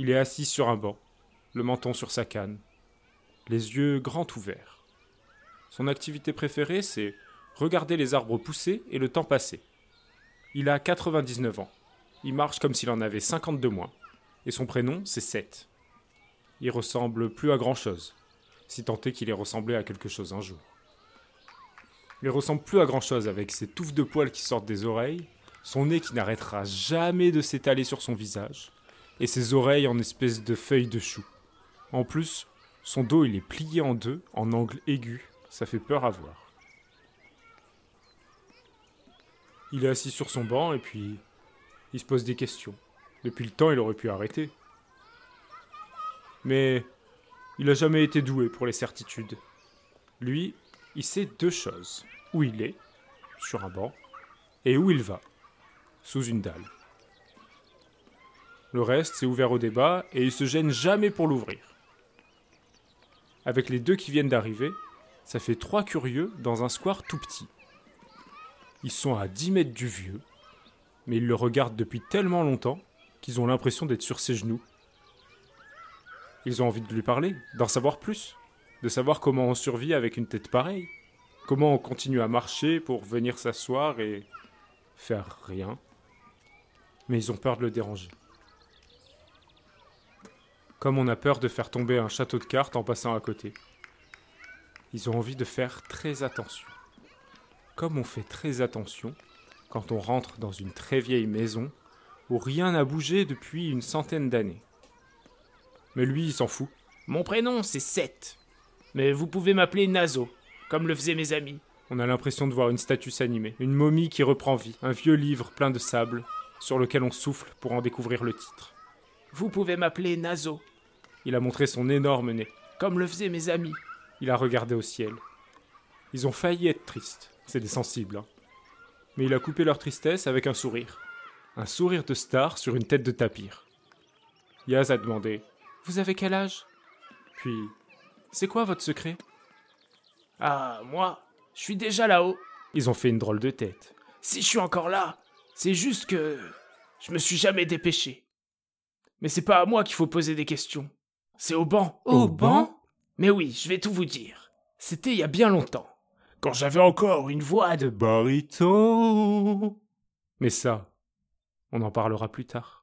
Il est assis sur un banc, le menton sur sa canne, les yeux grands ouverts. Son activité préférée, c'est regarder les arbres pousser et le temps passer. Il a 99 ans. Il marche comme s'il en avait 52 moins. Et son prénom, c'est Seth. Il ressemble plus à grand chose, si tant est qu'il ait ressemblé à quelque chose un jour. Il ressemble plus à grand chose avec ses touffes de poils qui sortent des oreilles, son nez qui n'arrêtera jamais de s'étaler sur son visage, et ses oreilles en espèce de feuilles de chou. En plus, son dos il est plié en deux, en angle aigu, ça fait peur à voir. Il est assis sur son banc et puis il se pose des questions. Depuis le temps, il aurait pu arrêter. Mais il n'a jamais été doué pour les certitudes. Lui, il sait deux choses. Où il est, sur un banc, et où il va, sous une dalle. Le reste, c'est ouvert au débat et il se gêne jamais pour l'ouvrir. Avec les deux qui viennent d'arriver, ça fait trois curieux dans un square tout petit. Ils sont à 10 mètres du vieux, mais ils le regardent depuis tellement longtemps qu'ils ont l'impression d'être sur ses genoux. Ils ont envie de lui parler, d'en savoir plus, de savoir comment on survit avec une tête pareille, comment on continue à marcher pour venir s'asseoir et faire rien. Mais ils ont peur de le déranger. Comme on a peur de faire tomber un château de cartes en passant à côté. Ils ont envie de faire très attention. Comme on fait très attention quand on rentre dans une très vieille maison où rien n'a bougé depuis une centaine d'années. Mais lui, il s'en fout. Mon prénom, c'est Seth. Mais vous pouvez m'appeler Nazo, comme le faisaient mes amis. On a l'impression de voir une statue s'animer, une momie qui reprend vie, un vieux livre plein de sable, sur lequel on souffle pour en découvrir le titre. Vous pouvez m'appeler Nazo, Il a montré son énorme nez. comme le faisaient mes amis. Il a regardé au ciel. Ils ont failli être tristes, c'est des sensibles. hein. Mais il a coupé leur tristesse avec un sourire. Un sourire de star sur une tête de tapir. Yaz a demandé Vous avez quel âge? Puis C'est quoi votre secret? Ah, moi, je suis déjà là-haut. Ils ont fait une drôle de tête. Si je suis encore là, c'est juste que je me suis jamais dépêché. Mais c'est pas à moi qu'il faut poser des questions. C'est au banc. Au banc? Mais oui, je vais tout vous dire. C'était il y a bien longtemps. Quand j'avais encore une voix de Bariton Mais ça, on en parlera plus tard.